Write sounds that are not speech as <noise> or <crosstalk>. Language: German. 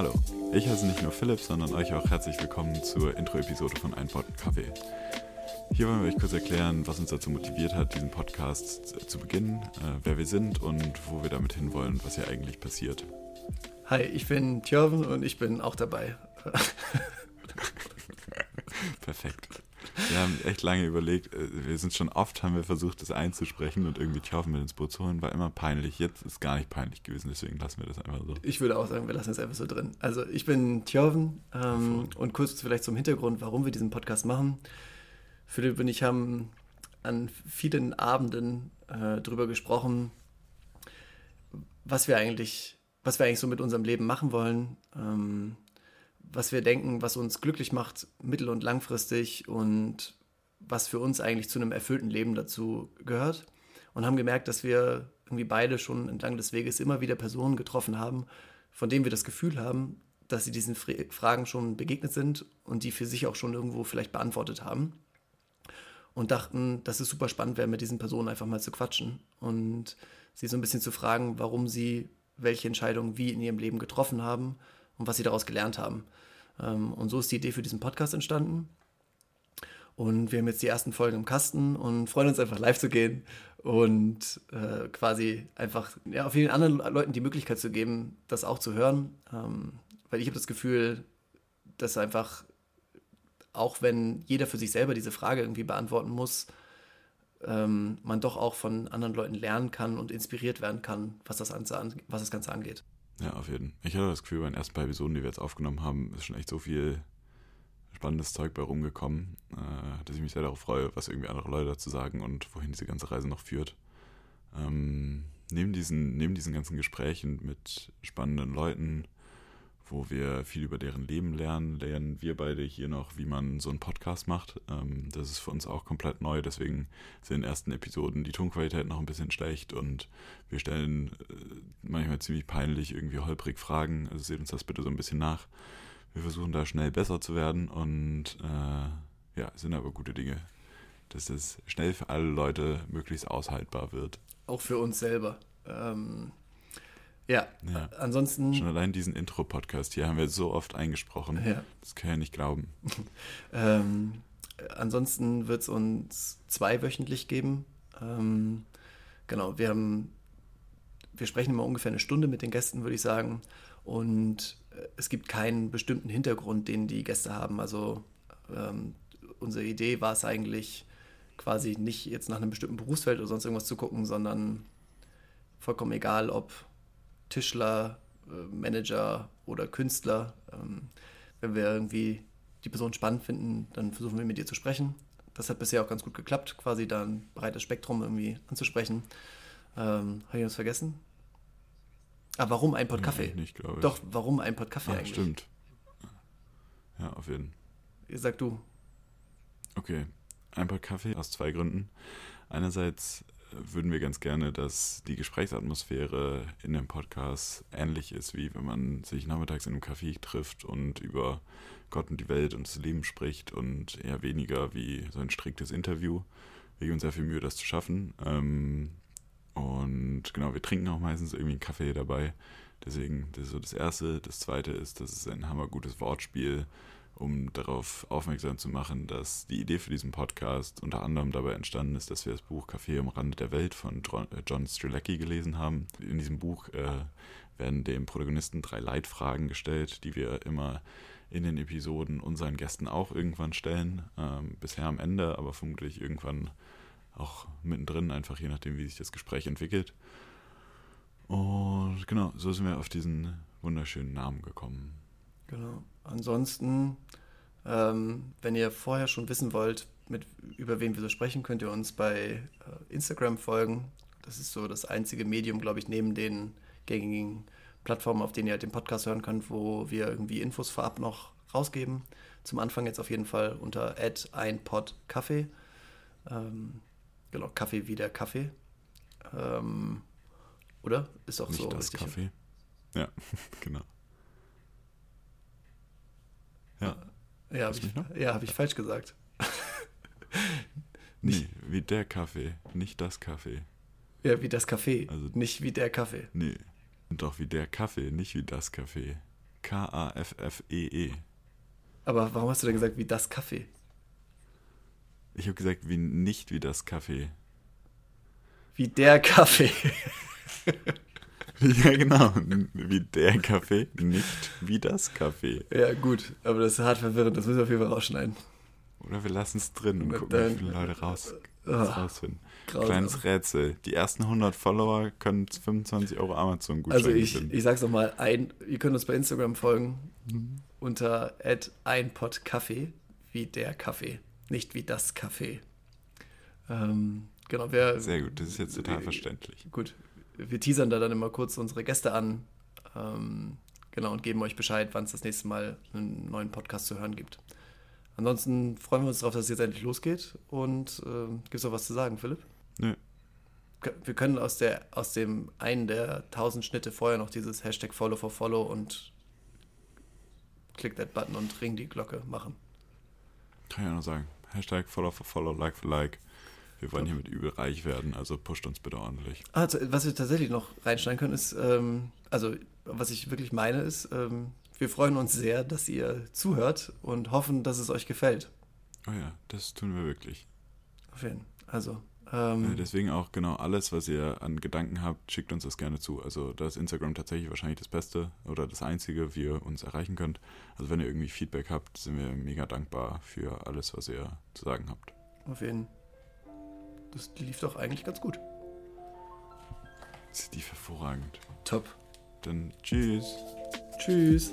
Hallo, ich heiße nicht nur Philipp, sondern euch auch herzlich willkommen zur Intro-Episode von Ein Kaffee. Hier wollen wir euch kurz erklären, was uns dazu motiviert hat, diesen Podcast zu beginnen, äh, wer wir sind und wo wir damit hinwollen, was hier eigentlich passiert. Hi, ich bin Tjörven und ich bin auch dabei. <laughs> Perfekt. Wir haben echt lange überlegt, äh, wir sind schon oft, haben wir versucht, das einzusprechen und irgendwie Tjörven mit ins Boot zu holen, war immer peinlich. Jetzt ist gar nicht peinlich gewesen, deswegen lassen wir das einfach so. Ich würde auch sagen, wir lassen es einfach so drin. Also ich bin Tjörven ähm, und kurz vielleicht zum Hintergrund, warum wir diesen Podcast machen. Philipp und ich haben an vielen Abenden äh, darüber gesprochen, was wir eigentlich, was wir eigentlich so mit unserem Leben machen wollen. Ähm, was wir denken, was uns glücklich macht, mittel- und langfristig und was für uns eigentlich zu einem erfüllten Leben dazu gehört. Und haben gemerkt, dass wir irgendwie beide schon entlang des Weges immer wieder Personen getroffen haben, von denen wir das Gefühl haben, dass sie diesen Fragen schon begegnet sind und die für sich auch schon irgendwo vielleicht beantwortet haben. Und dachten, dass es super spannend wäre, mit diesen Personen einfach mal zu quatschen und sie so ein bisschen zu fragen, warum sie welche Entscheidungen wie in ihrem Leben getroffen haben und was sie daraus gelernt haben. Ähm, und so ist die Idee für diesen Podcast entstanden. Und wir haben jetzt die ersten Folgen im Kasten und freuen uns einfach live zu gehen und äh, quasi einfach ja, auch vielen anderen Leuten die Möglichkeit zu geben, das auch zu hören. Ähm, weil ich habe das Gefühl, dass einfach, auch wenn jeder für sich selber diese Frage irgendwie beantworten muss, ähm, man doch auch von anderen Leuten lernen kann und inspiriert werden kann, was das, Ganze, was das Ganze angeht. Ja, auf jeden Fall. Ich hatte das Gefühl, bei den ersten paar Episoden, die wir jetzt aufgenommen haben, ist schon echt so viel spannendes Zeug bei rumgekommen, äh, dass ich mich sehr darauf freue, was irgendwie andere Leute dazu sagen und wohin diese ganze Reise noch führt. Ähm, neben, diesen, neben diesen ganzen Gesprächen mit spannenden Leuten, wo wir viel über deren Leben lernen, lernen wir beide hier noch, wie man so einen Podcast macht. Ähm, das ist für uns auch komplett neu, deswegen sind in den ersten Episoden die Tonqualität noch ein bisschen schlecht und wir stellen äh, manchmal ziemlich peinlich irgendwie holprig Fragen. Also seht uns das bitte so ein bisschen nach. Wir versuchen da schnell besser zu werden und äh, ja, sind aber gute Dinge, dass es schnell für alle Leute möglichst aushaltbar wird. Auch für uns selber. Ähm ja. ja. Ansonsten. Schon allein diesen Intro-Podcast hier haben wir so oft eingesprochen. Ja. Das kann ich ja nicht glauben. <laughs> ähm, ansonsten wird es uns zweiwöchentlich geben. Ähm, genau, wir haben, wir sprechen immer ungefähr eine Stunde mit den Gästen, würde ich sagen. Und äh, es gibt keinen bestimmten Hintergrund, den die Gäste haben. Also ähm, unsere Idee war es eigentlich quasi nicht jetzt nach einem bestimmten Berufsfeld oder sonst irgendwas zu gucken, sondern vollkommen egal, ob Tischler, äh, Manager oder Künstler. Ähm, wenn wir irgendwie die Person spannend finden, dann versuchen wir mit ihr zu sprechen. Das hat bisher auch ganz gut geklappt, quasi da ein breites Spektrum irgendwie anzusprechen. Ähm, Habe ich was vergessen? Ah, warum ein Pot Kaffee? Nicht, glaube ich. Doch, warum ein Pot Kaffee ja, eigentlich? Stimmt. Ja, auf jeden Fall. Sag du. Okay, ein Pot Kaffee aus zwei Gründen. Einerseits würden wir ganz gerne, dass die Gesprächsatmosphäre in dem Podcast ähnlich ist, wie wenn man sich nachmittags in einem Café trifft und über Gott und die Welt und das Leben spricht und eher weniger wie so ein striktes Interview. Wir geben uns sehr viel Mühe, das zu schaffen. Ähm, und genau, wir trinken auch meistens irgendwie einen Kaffee dabei. Deswegen, das ist so das Erste. Das Zweite ist, das ist ein hammergutes Wortspiel um darauf aufmerksam zu machen, dass die Idee für diesen Podcast unter anderem dabei entstanden ist, dass wir das Buch Café am Rande der Welt von John äh, Strelacki gelesen haben. In diesem Buch äh, werden dem Protagonisten drei Leitfragen gestellt, die wir immer in den Episoden unseren Gästen auch irgendwann stellen. Ähm, bisher am Ende, aber vermutlich irgendwann auch mittendrin, einfach je nachdem, wie sich das Gespräch entwickelt. Und genau, so sind wir auf diesen wunderschönen Namen gekommen. Genau. Ansonsten, ähm, wenn ihr vorher schon wissen wollt, mit, über wen wir so sprechen, könnt ihr uns bei äh, Instagram folgen. Das ist so das einzige Medium, glaube ich, neben den gängigen Plattformen, auf denen ihr halt den Podcast hören könnt, wo wir irgendwie Infos vorab noch rausgeben. Zum Anfang jetzt auf jeden Fall unter einpodkaffee. Ähm, genau, Kaffee wie der Kaffee. Ähm, oder? Ist auch Nicht so. Das richtig. Kaffee. Ja, <laughs> genau. Ja. Ja, habe ich, ja, hab ich falsch gesagt. <laughs> nee, wie der Kaffee, nicht das Kaffee. Ja, wie das Kaffee, also, nicht wie der Kaffee. Nee, doch wie der Kaffee, nicht wie das Kaffee. K-A-F-F-E-E. Aber warum hast du denn gesagt, wie das Kaffee? Ich habe gesagt, wie nicht wie das Kaffee. Wie der Kaffee. <laughs> <laughs> ja, genau. Wie der Kaffee, nicht wie das Kaffee. Ja, gut. Aber das ist hart verwirrend. Das müssen wir auf jeden Fall rausschneiden. Oder wir lassen es drin und gucken, dann- wie viele Leute raus, Ah, rausfinden. grausam. Kleines Rätsel. Die ersten 100 Follower können 25 Euro Amazon-Gutschein Also ich, ich sag's nochmal, ihr könnt uns bei Instagram folgen unter einpodkaffee, wie der Kaffee, nicht wie das Kaffee. Ähm, genau, wir, Sehr gut, das ist jetzt total Äh, verständlich. gut, wir teasern da dann immer kurz unsere Gäste an, ähm, genau, und geben euch Bescheid, wann es das nächste Mal einen neuen Podcast zu hören gibt. Ansonsten freuen wir uns darauf, dass es jetzt endlich losgeht und ähm, gibt's noch was zu sagen, Philipp? Nö. wir können aus der aus dem einen der tausend Schnitte vorher noch dieses Hashtag Follow for Follow und Click that Button und Ring die Glocke machen. Kann ich auch noch sagen. Hashtag Follow for Follow, Like for Like. Wir wollen hiermit übel reich werden, also pusht uns bitte ordentlich. T- was wir tatsächlich noch reinschneiden können, ist, ähm, also was ich wirklich meine, ist, ähm, wir freuen uns sehr, dass ihr zuhört und hoffen, dass es euch gefällt. Oh ja, das tun wir wirklich. Auf jeden Fall. Also, Äh, ähm, Deswegen auch genau alles, was ihr an Gedanken habt, schickt uns das gerne zu. Also da ist Instagram tatsächlich wahrscheinlich das Beste oder das Einzige, wie ihr uns erreichen könnt. Also wenn ihr irgendwie Feedback habt, sind wir mega dankbar für alles, was ihr zu sagen habt. auf jeden Fall. Das lief doch eigentlich ganz gut. Das ist die hervorragend. Top. Dann tschüss. Tschüss.